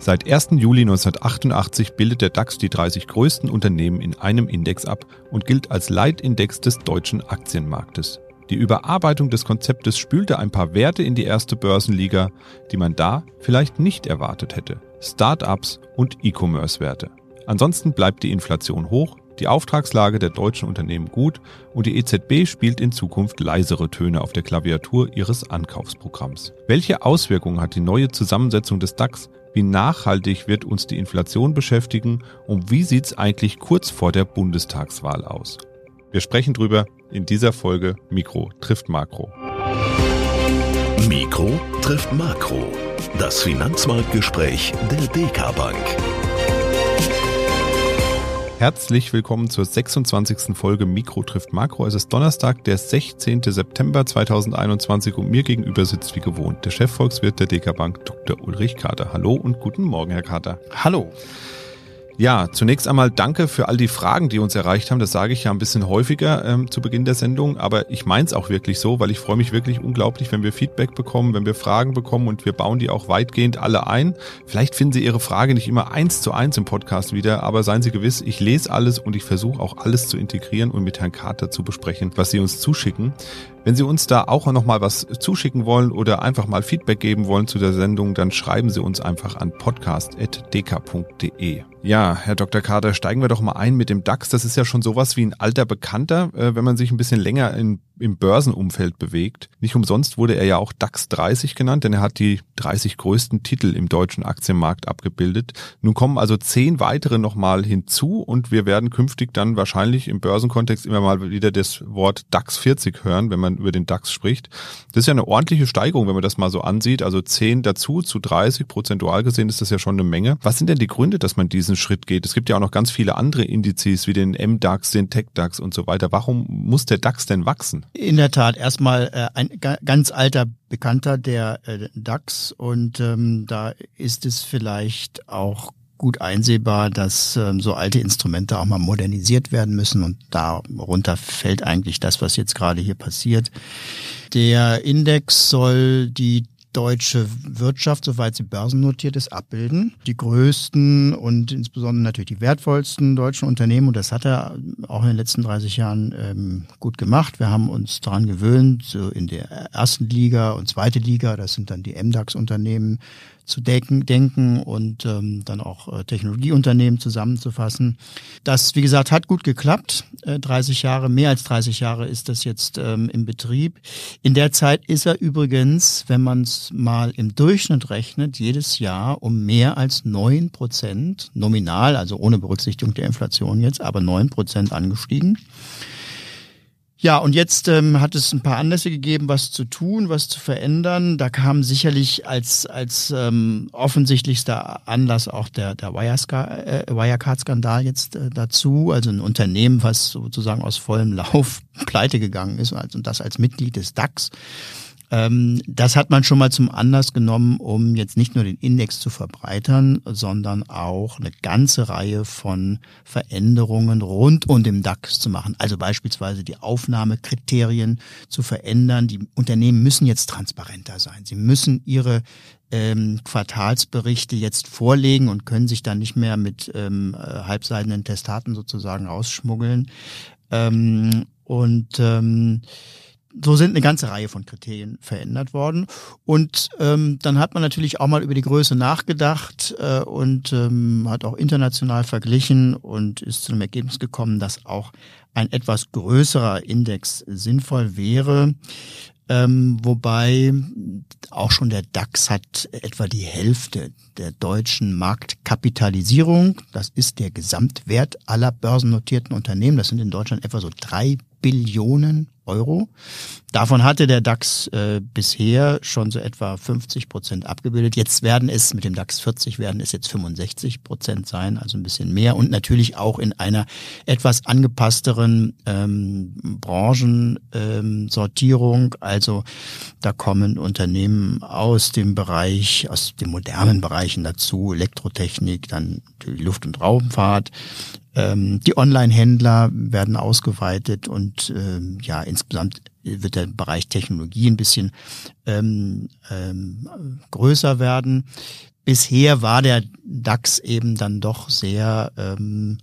Seit 1. Juli 1988 bildet der DAX die 30 größten Unternehmen in einem Index ab und gilt als Leitindex des deutschen Aktienmarktes. Die Überarbeitung des Konzeptes spülte ein paar Werte in die erste Börsenliga, die man da vielleicht nicht erwartet hätte. Start-ups und E-Commerce-Werte. Ansonsten bleibt die Inflation hoch, die Auftragslage der deutschen Unternehmen gut und die EZB spielt in Zukunft leisere Töne auf der Klaviatur ihres Ankaufsprogramms. Welche Auswirkungen hat die neue Zusammensetzung des DAX wie nachhaltig wird uns die Inflation beschäftigen und wie sieht es eigentlich kurz vor der Bundestagswahl aus? Wir sprechen drüber in dieser Folge Mikro trifft Makro. Mikro trifft Makro. Das Finanzmarktgespräch der DK Bank. Herzlich willkommen zur 26. Folge Mikro trifft Makro. Es ist Donnerstag, der 16. September 2021 und mir gegenüber sitzt wie gewohnt der Chefvolkswirt der DK Bank, Dr. Ulrich Kater. Hallo und guten Morgen, Herr Kater. Hallo. Ja, zunächst einmal danke für all die Fragen, die uns erreicht haben. Das sage ich ja ein bisschen häufiger ähm, zu Beginn der Sendung, aber ich meine es auch wirklich so, weil ich freue mich wirklich unglaublich, wenn wir Feedback bekommen, wenn wir Fragen bekommen und wir bauen die auch weitgehend alle ein. Vielleicht finden Sie Ihre Frage nicht immer eins zu eins im Podcast wieder, aber seien Sie gewiss, ich lese alles und ich versuche auch alles zu integrieren und mit Herrn Carter zu besprechen, was Sie uns zuschicken. Wenn Sie uns da auch noch mal was zuschicken wollen oder einfach mal Feedback geben wollen zu der Sendung, dann schreiben Sie uns einfach an podcast.dk.de. Ja, Herr Dr. Kader, steigen wir doch mal ein mit dem DAX. Das ist ja schon sowas wie ein alter Bekannter, äh, wenn man sich ein bisschen länger in, im Börsenumfeld bewegt. Nicht umsonst wurde er ja auch DAX 30 genannt, denn er hat die 30 größten Titel im deutschen Aktienmarkt abgebildet. Nun kommen also zehn weitere nochmal hinzu und wir werden künftig dann wahrscheinlich im Börsenkontext immer mal wieder das Wort DAX 40 hören, wenn man über den DAX spricht. Das ist ja eine ordentliche Steigerung, wenn man das mal so ansieht. Also zehn dazu zu 30 prozentual gesehen ist das ja schon eine Menge. Was sind denn die Gründe, dass man diesen Schritt geht? Es gibt ja auch noch ganz viele andere Indizes wie den MDAX, den TechDAX und so weiter. Warum muss der DAX denn wachsen? In der Tat erstmal äh, ein ganz alter Bekannter der äh, DAX und ähm, da ist es vielleicht auch gut einsehbar, dass ähm, so alte Instrumente auch mal modernisiert werden müssen und darunter fällt eigentlich das, was jetzt gerade hier passiert. Der Index soll die deutsche Wirtschaft, soweit sie börsennotiert ist, abbilden. Die größten und insbesondere natürlich die wertvollsten deutschen Unternehmen, und das hat er auch in den letzten 30 Jahren ähm, gut gemacht. Wir haben uns daran gewöhnt, so in der ersten Liga und zweite Liga, das sind dann die MDAX-Unternehmen, zu denken, denken und ähm, dann auch äh, Technologieunternehmen zusammenzufassen. Das, wie gesagt, hat gut geklappt. Äh, 30 Jahre, mehr als 30 Jahre ist das jetzt ähm, im Betrieb. In der Zeit ist er übrigens, wenn man es mal im Durchschnitt rechnet, jedes Jahr um mehr als neun Prozent nominal, also ohne Berücksichtigung der Inflation jetzt, aber neun Prozent angestiegen. Ja, und jetzt ähm, hat es ein paar Anlässe gegeben, was zu tun, was zu verändern. Da kam sicherlich als als ähm, offensichtlichster Anlass auch der der äh, Wirecard-Skandal jetzt äh, dazu. Also ein Unternehmen, was sozusagen aus vollem Lauf pleite gegangen ist und das als Mitglied des DAX. Ähm, das hat man schon mal zum Anlass genommen, um jetzt nicht nur den Index zu verbreitern, sondern auch eine ganze Reihe von Veränderungen rund um den DAX zu machen. Also beispielsweise die Aufnahmekriterien zu verändern. Die Unternehmen müssen jetzt transparenter sein. Sie müssen ihre ähm, Quartalsberichte jetzt vorlegen und können sich dann nicht mehr mit ähm, äh, halbseidenen Testaten sozusagen ausschmuggeln. Ähm, und ähm, so sind eine ganze Reihe von Kriterien verändert worden. Und ähm, dann hat man natürlich auch mal über die Größe nachgedacht äh, und ähm, hat auch international verglichen und ist zu dem Ergebnis gekommen, dass auch ein etwas größerer Index sinnvoll wäre. Ähm, wobei auch schon der DAX hat etwa die Hälfte der deutschen Marktkapitalisierung. Das ist der Gesamtwert aller börsennotierten Unternehmen. Das sind in Deutschland etwa so drei Billionen Euro. Davon hatte der DAX äh, bisher schon so etwa 50 Prozent abgebildet. Jetzt werden es mit dem DAX 40 werden es jetzt 65 Prozent sein, also ein bisschen mehr und natürlich auch in einer etwas angepassteren ähm, Branchensortierung. Also da kommen Unternehmen aus dem Bereich, aus den modernen Bereichen dazu, Elektrotechnik, dann die Luft- und Raumfahrt, ähm, die Online-Händler werden ausgeweitet und ähm, ja, insgesamt wird der Bereich Technologie ein bisschen ähm, ähm, größer werden. bisher war der DAX eben dann doch sehr ähm,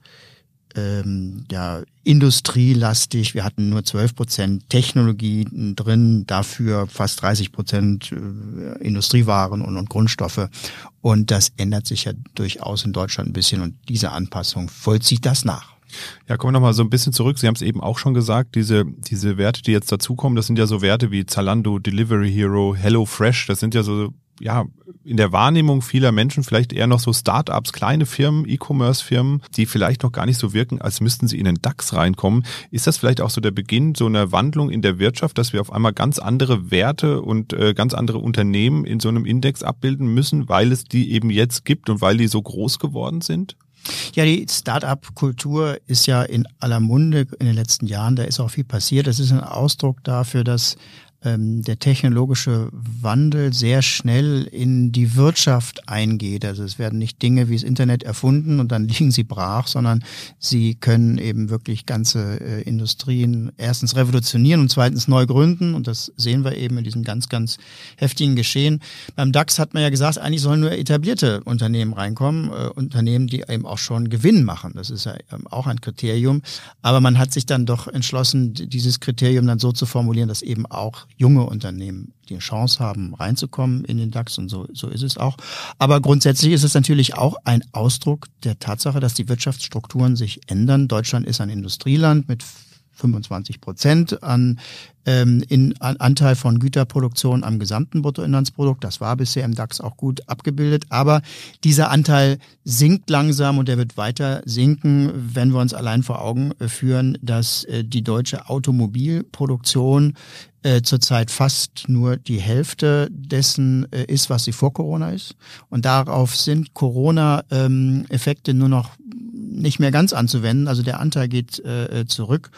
ähm, ja, industrielastig. Wir hatten nur 12 Prozent Technologie drin, dafür fast 30 Prozent äh, Industriewaren und, und Grundstoffe. Und das ändert sich ja durchaus in Deutschland ein bisschen und diese Anpassung vollzieht das nach. Ja, kommen wir nochmal so ein bisschen zurück. Sie haben es eben auch schon gesagt, diese, diese Werte, die jetzt dazukommen, das sind ja so Werte wie Zalando, Delivery Hero, Hello Fresh, das sind ja so ja, in der Wahrnehmung vieler Menschen vielleicht eher noch so Start-ups, kleine Firmen, E-Commerce-Firmen, die vielleicht noch gar nicht so wirken, als müssten sie in den DAX reinkommen. Ist das vielleicht auch so der Beginn so einer Wandlung in der Wirtschaft, dass wir auf einmal ganz andere Werte und äh, ganz andere Unternehmen in so einem Index abbilden müssen, weil es die eben jetzt gibt und weil die so groß geworden sind? Ja, die Start-up-Kultur ist ja in aller Munde in den letzten Jahren. Da ist auch viel passiert. Das ist ein Ausdruck dafür, dass ähm, der technologische Wandel sehr schnell in die Wirtschaft eingeht. Also es werden nicht Dinge wie das Internet erfunden und dann liegen sie brach, sondern sie können eben wirklich ganze äh, Industrien erstens revolutionieren und zweitens neu gründen. Und das sehen wir eben in diesem ganz, ganz heftigen Geschehen. Beim DAX hat man ja gesagt, eigentlich sollen nur etablierte Unternehmen reinkommen, äh, Unternehmen, die eben auch schon Gewinn machen. Das ist ja ähm, auch ein Kriterium. Aber man hat sich dann doch entschlossen, dieses Kriterium dann so zu formulieren, dass eben auch junge Unternehmen die Chance haben, reinzukommen in den DAX und so, so ist es auch. Aber grundsätzlich ist es natürlich auch ein Ausdruck der Tatsache, dass die Wirtschaftsstrukturen sich ändern. Deutschland ist ein Industrieland mit 25 Prozent an, ähm, in, an Anteil von Güterproduktion am gesamten Bruttoinlandsprodukt. Das war bisher im DAX auch gut abgebildet. Aber dieser Anteil sinkt langsam und er wird weiter sinken, wenn wir uns allein vor Augen führen, dass äh, die deutsche Automobilproduktion äh, zurzeit fast nur die Hälfte dessen äh, ist, was sie vor Corona ist. Und darauf sind Corona-Effekte ähm, nur noch nicht mehr ganz anzuwenden. Also der Anteil geht äh, zurück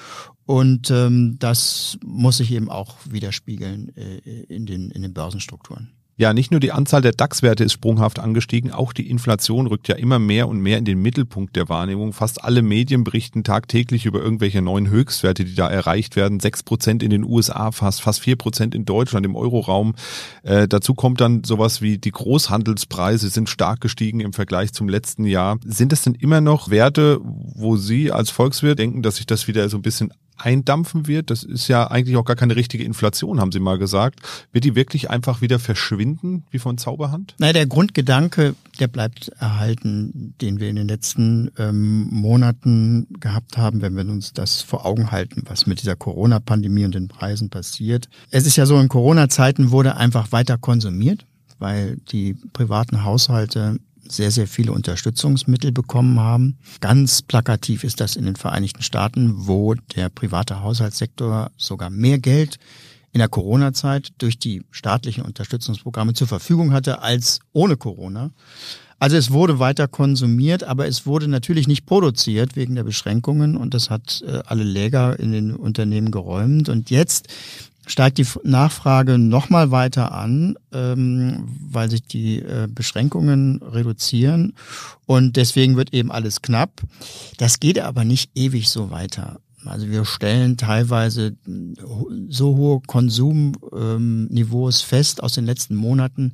und ähm, das muss sich eben auch widerspiegeln äh, in, den, in den Börsenstrukturen. Ja, nicht nur die Anzahl der DAX-Werte ist sprunghaft angestiegen, auch die Inflation rückt ja immer mehr und mehr in den Mittelpunkt der Wahrnehmung. Fast alle Medien berichten tagtäglich über irgendwelche neuen Höchstwerte, die da erreicht werden. Sechs Prozent in den USA, fast fast vier Prozent in Deutschland im Euroraum. Äh, dazu kommt dann sowas wie die Großhandelspreise sind stark gestiegen im Vergleich zum letzten Jahr. Sind das denn immer noch Werte, wo Sie als Volkswirt denken, dass sich das wieder so ein bisschen eindampfen wird. Das ist ja eigentlich auch gar keine richtige Inflation, haben Sie mal gesagt. Wird die wirklich einfach wieder verschwinden, wie von Zauberhand? Nein, der Grundgedanke, der bleibt erhalten, den wir in den letzten ähm, Monaten gehabt haben, wenn wir uns das vor Augen halten, was mit dieser Corona-Pandemie und den Preisen passiert. Es ist ja so, in Corona-Zeiten wurde einfach weiter konsumiert weil die privaten Haushalte sehr, sehr viele Unterstützungsmittel bekommen haben. Ganz plakativ ist das in den Vereinigten Staaten, wo der private Haushaltssektor sogar mehr Geld in der Corona-Zeit durch die staatlichen Unterstützungsprogramme zur Verfügung hatte als ohne Corona. Also es wurde weiter konsumiert, aber es wurde natürlich nicht produziert wegen der Beschränkungen und das hat äh, alle Läger in den Unternehmen geräumt. Und jetzt steigt die Nachfrage nochmal weiter an, ähm, weil sich die äh, Beschränkungen reduzieren und deswegen wird eben alles knapp. Das geht aber nicht ewig so weiter. Also wir stellen teilweise so hohe Konsumniveaus fest aus den letzten Monaten,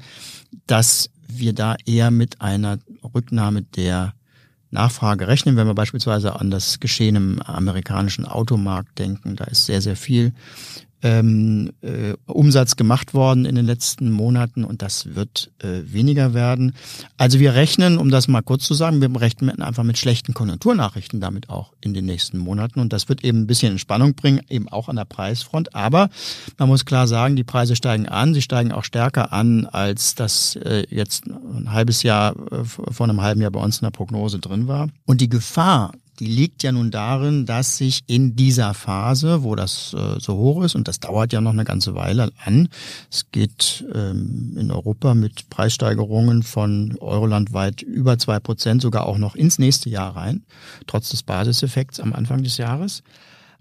dass wir da eher mit einer Rücknahme der Nachfrage rechnen. Wenn wir beispielsweise an das Geschehen im amerikanischen Automarkt denken, da ist sehr, sehr viel ähm, äh, Umsatz gemacht worden in den letzten Monaten und das wird äh, weniger werden. Also wir rechnen, um das mal kurz zu sagen, wir rechnen einfach mit schlechten Konjunkturnachrichten damit auch in den nächsten Monaten und das wird eben ein bisschen Entspannung bringen, eben auch an der Preisfront. Aber man muss klar sagen, die Preise steigen an, sie steigen auch stärker an, als das äh, jetzt ein halbes Jahr äh, vor einem halben Jahr bei uns in der Prognose drin war. Und die Gefahr, die liegt ja nun darin, dass sich in dieser Phase, wo das äh, so hoch ist, und das dauert ja noch eine ganze Weile an, es geht ähm, in Europa mit Preissteigerungen von eurolandweit über zwei Prozent sogar auch noch ins nächste Jahr rein, trotz des Basiseffekts am Anfang des Jahres.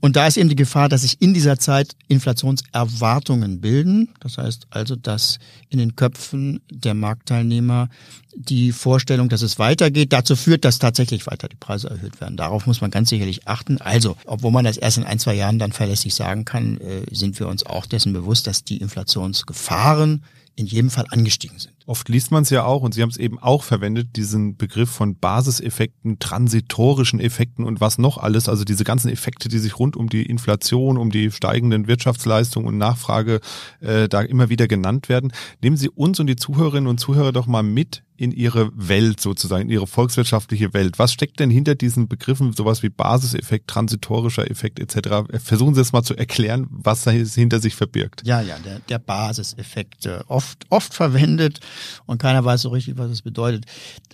Und da ist eben die Gefahr, dass sich in dieser Zeit Inflationserwartungen bilden. Das heißt also, dass in den Köpfen der Marktteilnehmer die Vorstellung, dass es weitergeht, dazu führt, dass tatsächlich weiter die Preise erhöht werden. Darauf muss man ganz sicherlich achten. Also, obwohl man das erst in ein, zwei Jahren dann verlässlich sagen kann, äh, sind wir uns auch dessen bewusst, dass die Inflationsgefahren in jedem Fall angestiegen sind. Oft liest man es ja auch und Sie haben es eben auch verwendet, diesen Begriff von Basiseffekten, transitorischen Effekten und was noch alles, also diese ganzen Effekte, die sich rund um die Inflation, um die steigenden Wirtschaftsleistungen und Nachfrage äh, da immer wieder genannt werden. Nehmen Sie uns und die Zuhörerinnen und Zuhörer doch mal mit in ihre Welt sozusagen, in ihre volkswirtschaftliche Welt. Was steckt denn hinter diesen Begriffen, sowas wie Basiseffekt, transitorischer Effekt etc.? Versuchen Sie es mal zu erklären, was da hinter sich verbirgt. Ja, ja, der, der Basiseffekt, äh, oft, oft verwendet und keiner weiß so richtig, was es bedeutet.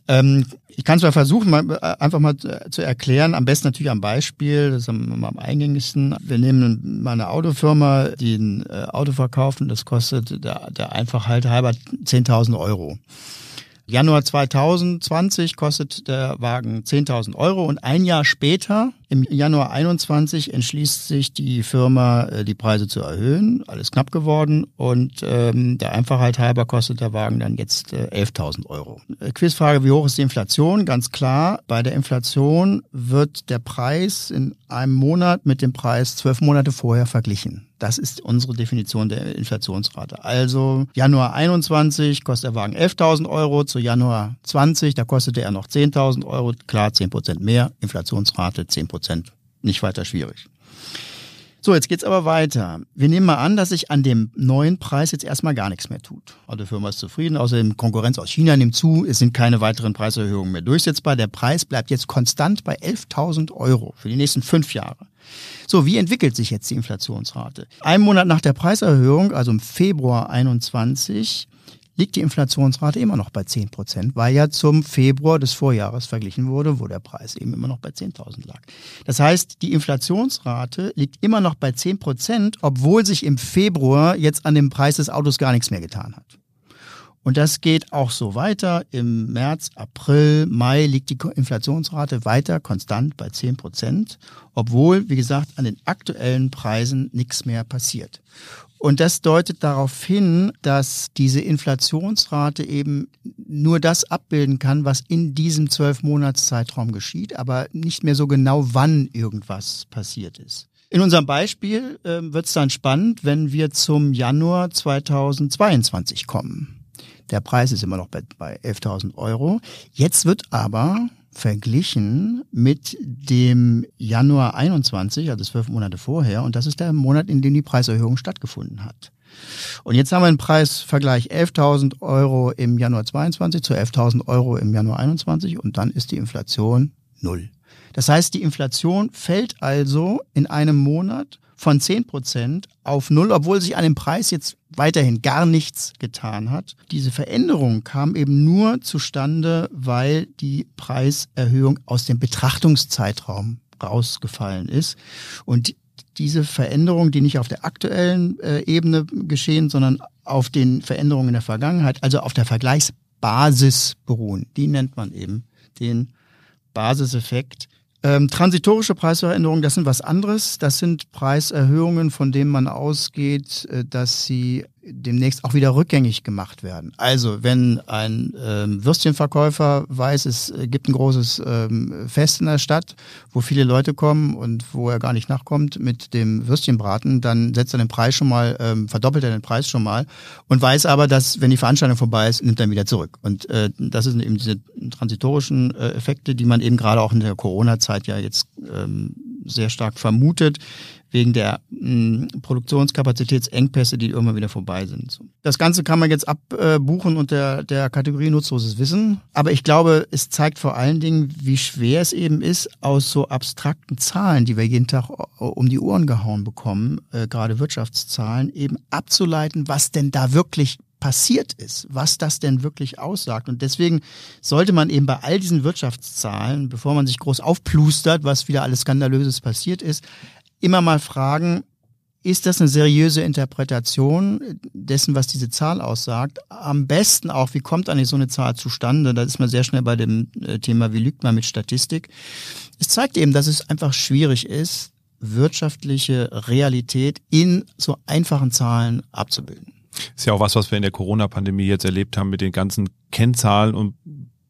Ähm, ich kann es mal versuchen, mal, äh, einfach mal zu erklären, am besten natürlich am Beispiel, das ist am, am eingängigsten. Wir nehmen mal eine Autofirma, die ein äh, Auto verkauft und das kostet der, der Einfachheit halber 10.000 Euro. Januar 2020 kostet der Wagen 10.000 Euro und ein Jahr später, im Januar 21, entschließt sich die Firma, äh, die Preise zu erhöhen. Alles knapp geworden und ähm, der Einfachheit halber kostet der Wagen dann jetzt äh, 11.000 Euro. Äh, Quizfrage, wie hoch ist die Inflation? Ganz klar, bei der Inflation wird der Preis in einem Monat mit dem Preis zwölf Monate vorher verglichen. Das ist unsere Definition der Inflationsrate. Also Januar 21 kostet der Wagen 11.000 Euro, zu Januar 20, da kostete er noch 10.000 Euro. Klar, 10 Prozent mehr, Inflationsrate 10 Prozent, nicht weiter schwierig. So, jetzt geht's aber weiter. Wir nehmen mal an, dass sich an dem neuen Preis jetzt erstmal gar nichts mehr tut. Also die Firma ist zufrieden, außerdem Konkurrenz aus China nimmt zu, es sind keine weiteren Preiserhöhungen mehr durchsetzbar. Der Preis bleibt jetzt konstant bei 11.000 Euro für die nächsten fünf Jahre. So, wie entwickelt sich jetzt die Inflationsrate? Ein Monat nach der Preiserhöhung, also im Februar 21, liegt die Inflationsrate immer noch bei 10 Prozent, weil ja zum Februar des Vorjahres verglichen wurde, wo der Preis eben immer noch bei 10.000 lag. Das heißt, die Inflationsrate liegt immer noch bei 10 Prozent, obwohl sich im Februar jetzt an dem Preis des Autos gar nichts mehr getan hat. Und das geht auch so weiter. Im März, April, Mai liegt die Inflationsrate weiter konstant bei 10 Prozent, obwohl, wie gesagt, an den aktuellen Preisen nichts mehr passiert. Und das deutet darauf hin, dass diese Inflationsrate eben nur das abbilden kann, was in diesem zwölf Monatszeitraum geschieht, aber nicht mehr so genau, wann irgendwas passiert ist. In unserem Beispiel äh, wird es dann spannend, wenn wir zum Januar 2022 kommen. Der Preis ist immer noch bei, bei 11.000 Euro. Jetzt wird aber verglichen mit dem Januar 21, also zwölf Monate vorher. Und das ist der Monat, in dem die Preiserhöhung stattgefunden hat. Und jetzt haben wir einen Preisvergleich 11.000 Euro im Januar 22 zu 11.000 Euro im Januar 21 und dann ist die Inflation null. Das heißt, die Inflation fällt also in einem Monat von 10 Prozent auf null, obwohl sich an dem Preis jetzt weiterhin gar nichts getan hat. Diese Veränderung kam eben nur zustande, weil die Preiserhöhung aus dem Betrachtungszeitraum rausgefallen ist. Und diese Veränderung, die nicht auf der aktuellen äh, Ebene geschehen, sondern auf den Veränderungen in der Vergangenheit, also auf der Vergleichsbasis beruhen, die nennt man eben den Basiseffekt ähm, transitorische Preisveränderungen, das sind was anderes. Das sind Preiserhöhungen, von denen man ausgeht, äh, dass sie demnächst auch wieder rückgängig gemacht werden. Also wenn ein ähm, Würstchenverkäufer weiß, es äh, gibt ein großes ähm, Fest in der Stadt, wo viele Leute kommen und wo er gar nicht nachkommt mit dem Würstchenbraten, dann setzt er den Preis schon mal, ähm, verdoppelt er den Preis schon mal und weiß aber, dass wenn die Veranstaltung vorbei ist, nimmt er ihn wieder zurück. Und äh, das sind eben diese transitorischen äh, Effekte, die man eben gerade auch in der Corona-Zeit ja jetzt ähm, sehr stark vermutet wegen der mh, hm, Produktionskapazitätsengpässe, die immer wieder vorbei sind. Das Ganze kann man jetzt abbuchen äh, unter der Kategorie nutzloses Wissen. Aber ich glaube, es zeigt vor allen Dingen, wie schwer es eben ist, aus so abstrakten Zahlen, die wir jeden Tag um die Ohren gehauen bekommen, äh, gerade Wirtschaftszahlen, eben abzuleiten, was denn da wirklich passiert ist, was das denn wirklich aussagt. Und deswegen sollte man eben bei all diesen Wirtschaftszahlen, bevor man sich groß aufplustert, was wieder alles Skandalöses passiert ist, immer mal fragen, ist das eine seriöse Interpretation dessen, was diese Zahl aussagt? Am besten auch, wie kommt eigentlich so eine Zahl zustande? Da ist man sehr schnell bei dem äh, Thema, wie lügt man mit Statistik? Es zeigt eben, dass es einfach schwierig ist, wirtschaftliche Realität in so einfachen Zahlen abzubilden. Ist ja auch was, was wir in der Corona-Pandemie jetzt erlebt haben mit den ganzen Kennzahlen und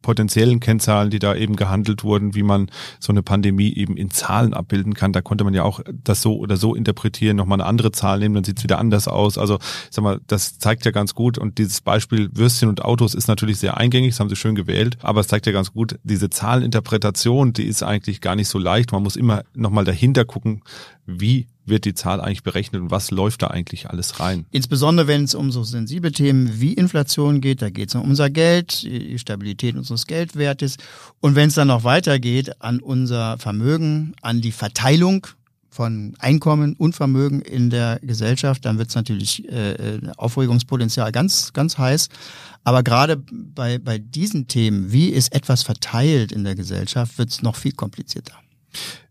potenziellen Kennzahlen, die da eben gehandelt wurden, wie man so eine Pandemie eben in Zahlen abbilden kann. Da konnte man ja auch das so oder so interpretieren, nochmal eine andere Zahl nehmen, dann sieht es wieder anders aus. Also sag mal, das zeigt ja ganz gut und dieses Beispiel Würstchen und Autos ist natürlich sehr eingängig, das haben Sie schön gewählt, aber es zeigt ja ganz gut, diese Zahleninterpretation, die ist eigentlich gar nicht so leicht. Man muss immer nochmal dahinter gucken, wie wird die Zahl eigentlich berechnet und was läuft da eigentlich alles rein? Insbesondere wenn es um so sensible Themen wie Inflation geht, da geht es um unser Geld, die Stabilität unseres Geldwertes und wenn es dann noch weitergeht an unser Vermögen, an die Verteilung von Einkommen und Vermögen in der Gesellschaft, dann wird es natürlich äh, äh, Aufregungspotenzial ganz, ganz heiß. Aber gerade bei, bei diesen Themen, wie ist etwas verteilt in der Gesellschaft, wird es noch viel komplizierter.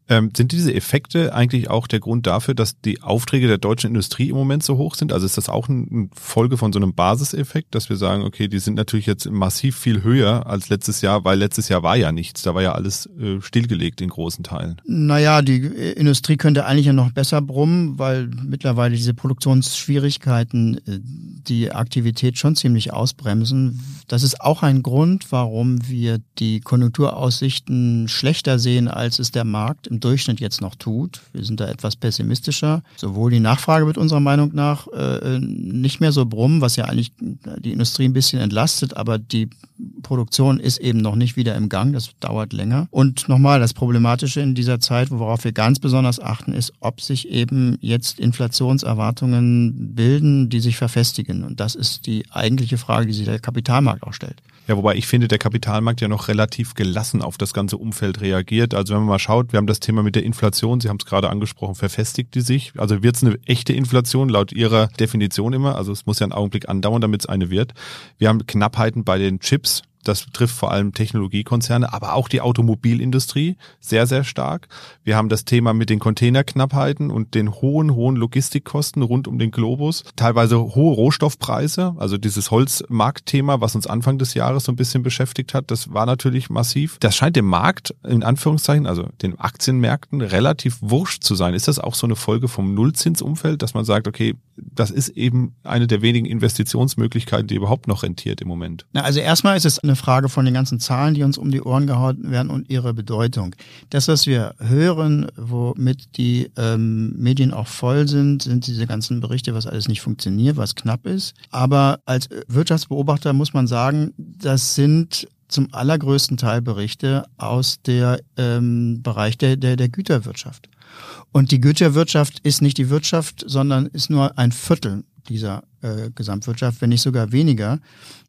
Ähm, sind diese Effekte eigentlich auch der Grund dafür, dass die Aufträge der deutschen Industrie im Moment so hoch sind? Also ist das auch eine Folge von so einem Basiseffekt, dass wir sagen, okay, die sind natürlich jetzt massiv viel höher als letztes Jahr, weil letztes Jahr war ja nichts, da war ja alles äh, stillgelegt in großen Teilen. Naja, die äh, Industrie könnte eigentlich ja noch besser brummen, weil mittlerweile diese Produktionsschwierigkeiten äh, die Aktivität schon ziemlich ausbremsen. Das ist auch ein Grund, warum wir die Konjunkturaussichten schlechter sehen, als es der Markt im Durchschnitt jetzt noch tut. Wir sind da etwas pessimistischer. Sowohl die Nachfrage wird unserer Meinung nach äh, nicht mehr so brummen, was ja eigentlich die Industrie ein bisschen entlastet, aber die Produktion ist eben noch nicht wieder im Gang. Das dauert länger. Und nochmal, das Problematische in dieser Zeit, worauf wir ganz besonders achten, ist, ob sich eben jetzt Inflationserwartungen bilden, die sich verfestigen. Und das ist die eigentliche Frage, die sich der Kapitalmarkt auch stellt. Ja, wobei ich finde, der Kapitalmarkt ja noch relativ gelassen auf das ganze Umfeld reagiert. Also wenn man mal schaut, wir haben das Thema mit der Inflation, Sie haben es gerade angesprochen, verfestigt die sich? Also wird es eine echte Inflation laut Ihrer Definition immer? Also es muss ja einen Augenblick andauern, damit es eine wird. Wir haben Knappheiten bei den Chips. Das betrifft vor allem Technologiekonzerne, aber auch die Automobilindustrie sehr, sehr stark. Wir haben das Thema mit den Containerknappheiten und den hohen, hohen Logistikkosten rund um den Globus. Teilweise hohe Rohstoffpreise, also dieses Holzmarktthema, was uns Anfang des Jahres so ein bisschen beschäftigt hat, das war natürlich massiv. Das scheint dem Markt, in Anführungszeichen, also den Aktienmärkten, relativ wurscht zu sein. Ist das auch so eine Folge vom Nullzinsumfeld, dass man sagt, okay, das ist eben eine der wenigen Investitionsmöglichkeiten, die überhaupt noch rentiert im Moment? Na, also erstmal ist es eine Frage von den ganzen Zahlen, die uns um die Ohren gehauen werden und ihre Bedeutung. Das, was wir hören, womit die ähm, Medien auch voll sind, sind diese ganzen Berichte, was alles nicht funktioniert, was knapp ist. Aber als Wirtschaftsbeobachter muss man sagen, das sind zum allergrößten Teil Berichte aus der ähm, Bereich der, der, der Güterwirtschaft. Und die Güterwirtschaft ist nicht die Wirtschaft, sondern ist nur ein Viertel dieser äh, Gesamtwirtschaft, wenn nicht sogar weniger.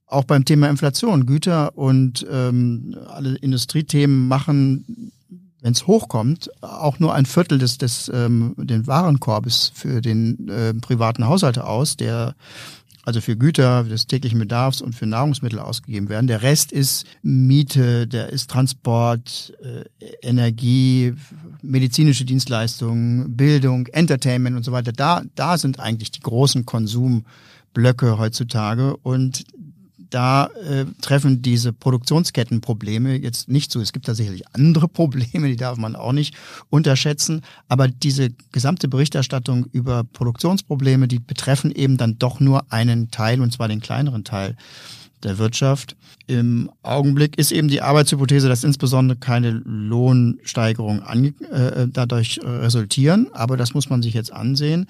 Auch beim Thema Inflation, Güter und ähm, alle Industriethemen machen, wenn es hochkommt, auch nur ein Viertel des, des ähm, den Warenkorbes für den äh, privaten Haushalt aus, der also für Güter des täglichen Bedarfs und für Nahrungsmittel ausgegeben werden. Der Rest ist Miete, der ist Transport, äh, Energie, medizinische Dienstleistungen, Bildung, Entertainment und so weiter. Da, da sind eigentlich die großen Konsumblöcke heutzutage und da äh, treffen diese Produktionskettenprobleme jetzt nicht zu. Es gibt da sicherlich andere Probleme, die darf man auch nicht unterschätzen. Aber diese gesamte Berichterstattung über Produktionsprobleme, die betreffen eben dann doch nur einen Teil, und zwar den kleineren Teil der Wirtschaft. Im Augenblick ist eben die Arbeitshypothese, dass insbesondere keine Lohnsteigerungen äh, dadurch resultieren, aber das muss man sich jetzt ansehen.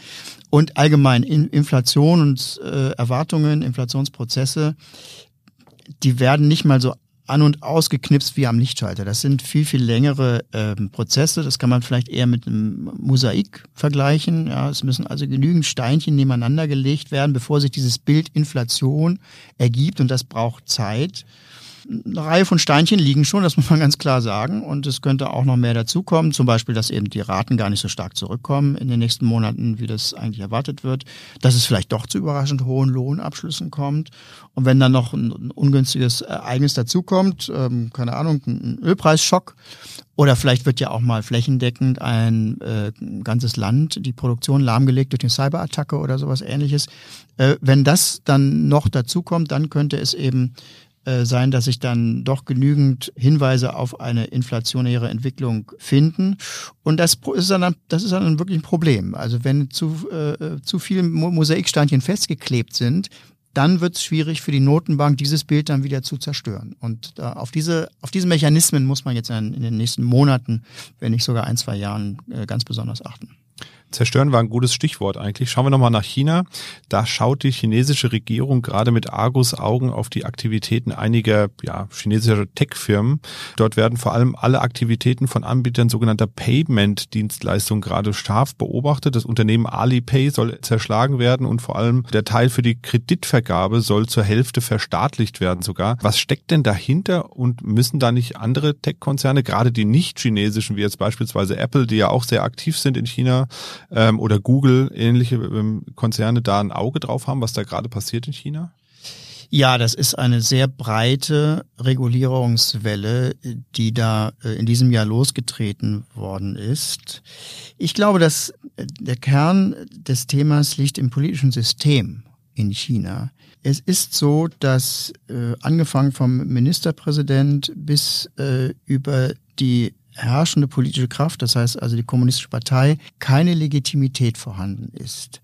Und allgemein Inflation und äh, Erwartungen, Inflationsprozesse, die werden nicht mal so an und ausgeknipst wie am Lichtschalter. Das sind viel, viel längere ähm, Prozesse. Das kann man vielleicht eher mit einem Mosaik vergleichen. Ja, es müssen also genügend Steinchen nebeneinander gelegt werden, bevor sich dieses Bild Inflation ergibt. Und das braucht Zeit eine Reihe von Steinchen liegen schon, das muss man ganz klar sagen. Und es könnte auch noch mehr dazukommen. Zum Beispiel, dass eben die Raten gar nicht so stark zurückkommen in den nächsten Monaten, wie das eigentlich erwartet wird. Dass es vielleicht doch zu überraschend hohen Lohnabschlüssen kommt. Und wenn dann noch ein ungünstiges Ereignis dazukommt, ähm, keine Ahnung, ein Ölpreisschock, oder vielleicht wird ja auch mal flächendeckend ein äh, ganzes Land die Produktion lahmgelegt durch eine Cyberattacke oder sowas ähnliches. Äh, wenn das dann noch dazukommt, dann könnte es eben äh, sein, dass sich dann doch genügend Hinweise auf eine inflationäre Entwicklung finden. Und das ist dann, das ist dann wirklich ein Problem. Also wenn zu, äh, zu viele Mosaiksteinchen festgeklebt sind, dann wird es schwierig für die Notenbank, dieses Bild dann wieder zu zerstören. Und äh, auf diese auf diese Mechanismen muss man jetzt in, in, den nächsten Monaten, wenn nicht sogar ein zwei Jahren, äh, ganz besonders achten. Zerstören war ein gutes Stichwort eigentlich. Schauen wir nochmal nach China. Da schaut die chinesische Regierung gerade mit Argus Augen auf die Aktivitäten einiger ja, chinesischer Tech-Firmen. Dort werden vor allem alle Aktivitäten von Anbietern sogenannter Payment-Dienstleistungen gerade scharf beobachtet. Das Unternehmen Alipay soll zerschlagen werden und vor allem der Teil für die Kreditvergabe soll zur Hälfte verstaatlicht werden sogar. Was steckt denn dahinter und müssen da nicht andere Tech-Konzerne, gerade die nicht chinesischen, wie jetzt beispielsweise Apple, die ja auch sehr aktiv sind in China, ähm, oder Google, ähnliche ähm, Konzerne da ein Auge drauf haben, was da gerade passiert in China? Ja, das ist eine sehr breite Regulierungswelle, die da äh, in diesem Jahr losgetreten worden ist. Ich glaube, dass äh, der Kern des Themas liegt im politischen System in China. Es ist so, dass äh, angefangen vom Ministerpräsident bis über die herrschende politische Kraft, das heißt also die Kommunistische Partei, keine Legitimität vorhanden ist.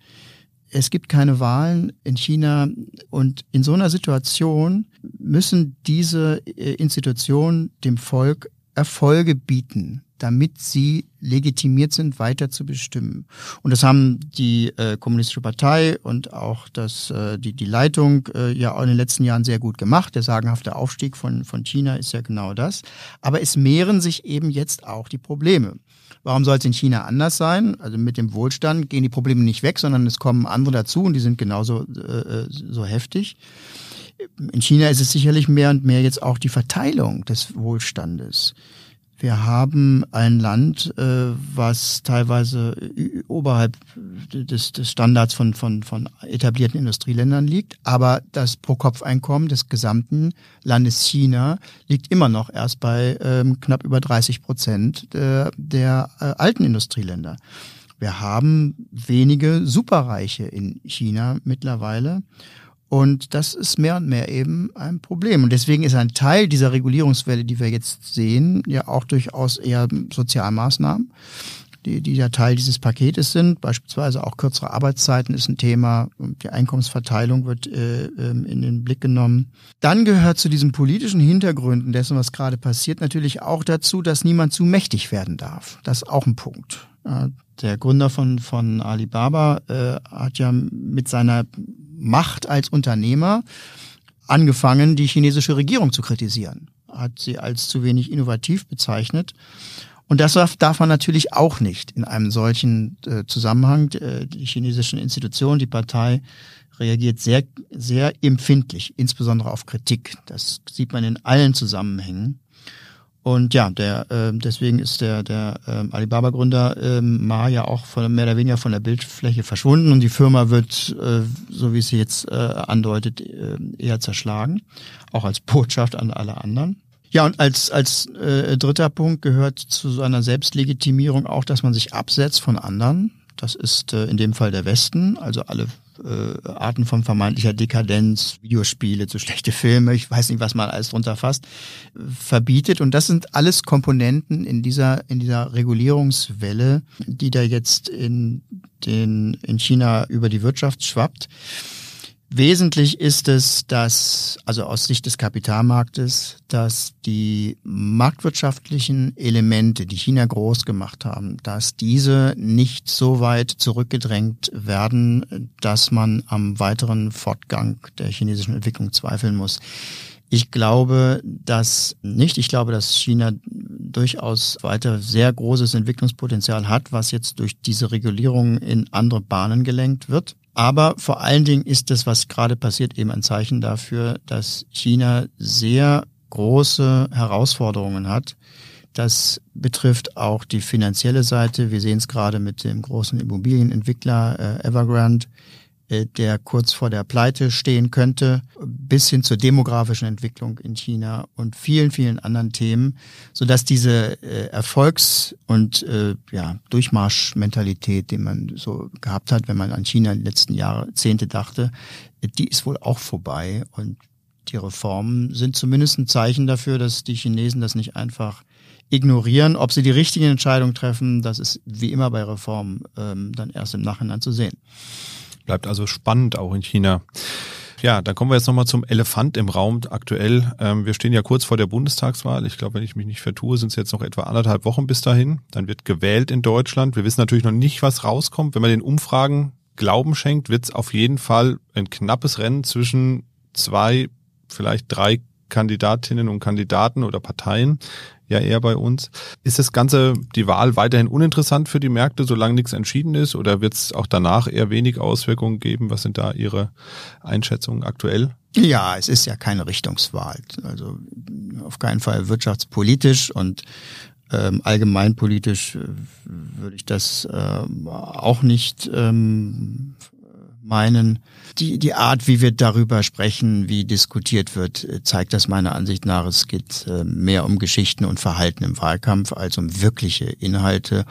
Es gibt keine Wahlen in China und in so einer Situation müssen diese äh, Institutionen dem Volk Erfolge bieten damit sie legitimiert sind, weiter zu bestimmen. Und das haben die äh, Kommunistische Partei und auch das, äh, die, die Leitung äh, ja auch in den letzten Jahren sehr gut gemacht. Der sagenhafte Aufstieg von, von China ist ja genau das. Aber es mehren sich eben jetzt auch die Probleme. Warum soll es in China anders sein? Also mit dem Wohlstand gehen die Probleme nicht weg, sondern es kommen andere dazu und die sind genauso äh, so heftig. In China ist es sicherlich mehr und mehr jetzt auch die Verteilung des Wohlstandes. Wir haben ein Land, äh, was teilweise oberhalb des, des Standards von, von, von etablierten Industrieländern liegt, aber das Pro-Kopf-Einkommen des gesamten Landes China liegt immer noch erst bei ähm, knapp über 30 Prozent der, der äh, alten Industrieländer. Wir haben wenige Superreiche in China mittlerweile. Und das ist mehr und mehr eben ein Problem. Und deswegen ist ein Teil dieser Regulierungswelle, die wir jetzt sehen, ja auch durchaus eher Sozialmaßnahmen, die, die ja Teil dieses Paketes sind. Beispielsweise auch kürzere Arbeitszeiten ist ein Thema. Die Einkommensverteilung wird äh, ähm, in den Blick genommen. Dann gehört zu diesen politischen Hintergründen dessen, was gerade passiert, natürlich auch dazu, dass niemand zu mächtig werden darf. Das ist auch ein Punkt. Der Gründer von, von Alibaba äh, hat ja mit seiner Macht als Unternehmer angefangen, die chinesische Regierung zu kritisieren. Hat sie als zu wenig innovativ bezeichnet. Und das darf man natürlich auch nicht in einem solchen äh, Zusammenhang. Äh, die chinesischen Institutionen, die Partei reagiert sehr, sehr empfindlich, insbesondere auf Kritik. Das sieht man in allen Zusammenhängen. Und ja, der äh, deswegen ist der der äh, Alibaba-Gründer äh, Ma ja auch von, mehr oder weniger von der Bildfläche verschwunden und die Firma wird, äh, so wie es sie jetzt äh, andeutet, äh, eher zerschlagen, auch als Botschaft an alle anderen. Ja, und als, als äh, dritter Punkt gehört zu so einer Selbstlegitimierung auch, dass man sich absetzt von anderen. Das ist äh, in dem Fall der Westen, also alle äh, Arten von vermeintlicher Dekadenz, Videospiele, zu schlechte Filme, ich weiß nicht, was man alles drunter fasst, verbietet. Und das sind alles Komponenten in dieser, in dieser Regulierungswelle, die da jetzt in den, in China über die Wirtschaft schwappt. Wesentlich ist es, dass, also aus Sicht des Kapitalmarktes, dass die marktwirtschaftlichen Elemente, die China groß gemacht haben, dass diese nicht so weit zurückgedrängt werden, dass man am weiteren Fortgang der chinesischen Entwicklung zweifeln muss. Ich glaube das nicht. Ich glaube, dass China durchaus weiter sehr großes Entwicklungspotenzial hat, was jetzt durch diese Regulierung in andere Bahnen gelenkt wird. Aber vor allen Dingen ist das, was gerade passiert, eben ein Zeichen dafür, dass China sehr große Herausforderungen hat. Das betrifft auch die finanzielle Seite. Wir sehen es gerade mit dem großen Immobilienentwickler äh, Evergrande, der kurz vor der Pleite stehen könnte, bis hin zur demografischen Entwicklung in China und vielen, vielen anderen Themen, so dass diese äh, Erfolgs- und äh, ja, Durchmarschmentalität, die man so gehabt hat, wenn man an China in den letzten Jahrzehnte dachte, die ist wohl auch vorbei und die Reformen sind zumindest ein Zeichen dafür, dass die Chinesen das nicht einfach ignorieren. Ob sie die richtigen Entscheidungen treffen, das ist wie immer bei Reformen ähm, dann erst im Nachhinein zu sehen. Bleibt also spannend auch in China. Ja, dann kommen wir jetzt nochmal zum Elefant im Raum aktuell. Ähm, wir stehen ja kurz vor der Bundestagswahl. Ich glaube, wenn ich mich nicht vertue, sind es jetzt noch etwa anderthalb Wochen bis dahin. Dann wird gewählt in Deutschland. Wir wissen natürlich noch nicht, was rauskommt. Wenn man den Umfragen Glauben schenkt, wird es auf jeden Fall ein knappes Rennen zwischen zwei, vielleicht drei Kandidatinnen und Kandidaten oder Parteien ja eher bei uns. Ist das Ganze, die Wahl weiterhin uninteressant für die Märkte, solange nichts entschieden ist? Oder wird es auch danach eher wenig Auswirkungen geben? Was sind da Ihre Einschätzungen aktuell? Ja, es ist ja keine Richtungswahl. Also auf keinen Fall wirtschaftspolitisch und ähm, allgemeinpolitisch äh, würde ich das äh, auch nicht ähm, meinen. Die, die Art, wie wir darüber sprechen, wie diskutiert wird, äh, zeigt das meiner Ansicht nach. Es geht äh, mehr um Geschichten und Verhalten im Wahlkampf als um wirkliche Inhalte.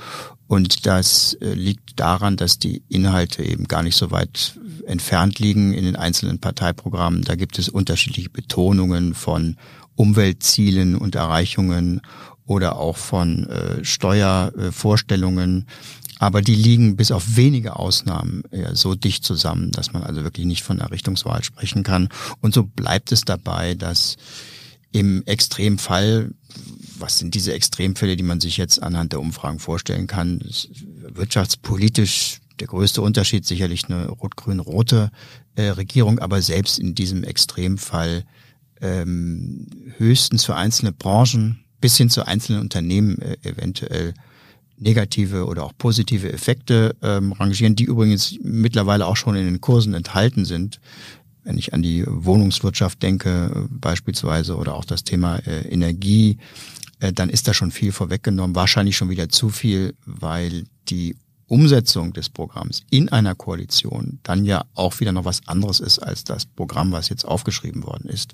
Und das äh, liegt daran, dass die Inhalte eben gar nicht so weit entfernt liegen in den einzelnen Parteiprogrammen. Da gibt es unterschiedliche Betonungen von Umweltzielen und Erreichungen oder auch von äh, Steuervorstellungen. Aber die liegen bis auf wenige Ausnahmen ja, so dicht zusammen, dass man also wirklich nicht von Errichtungswahl sprechen kann. Und so bleibt es dabei, dass im Extremfall, was sind diese Extremfälle, die man sich jetzt anhand der Umfragen vorstellen kann, wirtschaftspolitisch der größte Unterschied sicherlich eine rot-grün-rote äh, Regierung, aber selbst in diesem Extremfall ähm, höchstens für einzelne Branchen bis hin zu einzelnen Unternehmen äh, eventuell negative oder auch positive Effekte ähm, rangieren, die übrigens mittlerweile auch schon in den Kursen enthalten sind. Wenn ich an die Wohnungswirtschaft denke beispielsweise oder auch das Thema äh, Energie, äh, dann ist da schon viel vorweggenommen. Wahrscheinlich schon wieder zu viel, weil die Umsetzung des Programms in einer Koalition dann ja auch wieder noch was anderes ist als das Programm, was jetzt aufgeschrieben worden ist.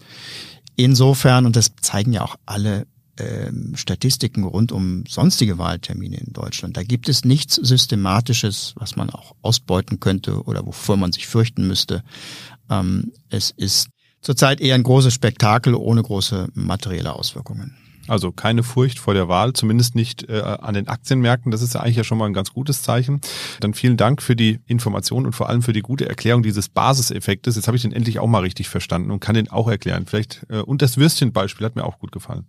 Insofern, und das zeigen ja auch alle Statistiken rund um sonstige Wahltermine in Deutschland. Da gibt es nichts Systematisches, was man auch ausbeuten könnte oder wovor man sich fürchten müsste. Ähm, es ist zurzeit eher ein großes Spektakel ohne große materielle Auswirkungen. Also keine Furcht vor der Wahl, zumindest nicht äh, an den Aktienmärkten. Das ist ja eigentlich ja schon mal ein ganz gutes Zeichen. Dann vielen Dank für die Information und vor allem für die gute Erklärung dieses Basiseffektes. Jetzt habe ich den endlich auch mal richtig verstanden und kann den auch erklären. Vielleicht äh, und das Würstchenbeispiel hat mir auch gut gefallen.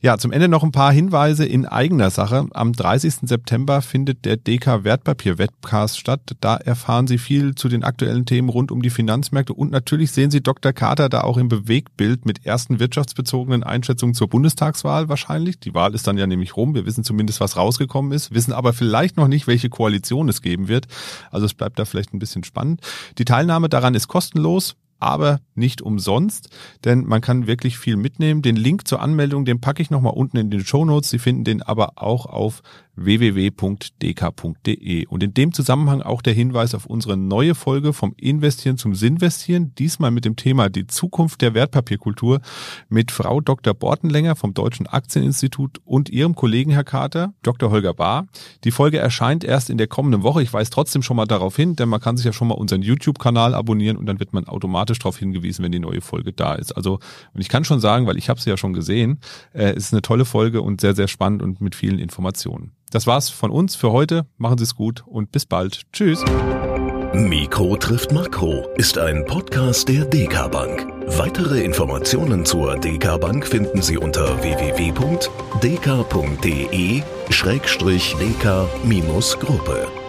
Ja, zum Ende noch ein paar Hinweise in eigener Sache. Am 30. September findet der DK Wertpapier Webcast statt. Da erfahren Sie viel zu den aktuellen Themen rund um die Finanzmärkte und natürlich sehen Sie Dr. Carter da auch im Bewegtbild mit ersten wirtschaftsbezogenen Einschätzungen zur Bundestagswahl Bundestagswahl wahrscheinlich. Die Wahl ist dann ja nämlich rum. Wir wissen zumindest, was rausgekommen ist, wissen aber vielleicht noch nicht, welche Koalition es geben wird. Also es bleibt da vielleicht ein bisschen spannend. Die Teilnahme daran ist kostenlos aber nicht umsonst, denn man kann wirklich viel mitnehmen. Den Link zur Anmeldung, den packe ich nochmal unten in den Show Notes. Sie finden den aber auch auf www.dk.de. Und in dem Zusammenhang auch der Hinweis auf unsere neue Folge vom Investieren zum Sinvestieren, diesmal mit dem Thema die Zukunft der Wertpapierkultur mit Frau Dr. Bortenlänger vom Deutschen Aktieninstitut und ihrem Kollegen Herr Carter, Dr. Holger Bahr. Die Folge erscheint erst in der kommenden Woche. Ich weise trotzdem schon mal darauf hin, denn man kann sich ja schon mal unseren YouTube-Kanal abonnieren und dann wird man automatisch darauf hingewiesen, wenn die neue Folge da ist. Also, und ich kann schon sagen, weil ich habe sie ja schon gesehen, äh, ist eine tolle Folge und sehr, sehr spannend und mit vielen Informationen. Das war's von uns für heute. Machen Sie es gut und bis bald. Tschüss. Mikro trifft Makro ist ein Podcast der DK Bank. Weitere Informationen zur DK Bank finden Sie unter www.dk.de-dk-gruppe.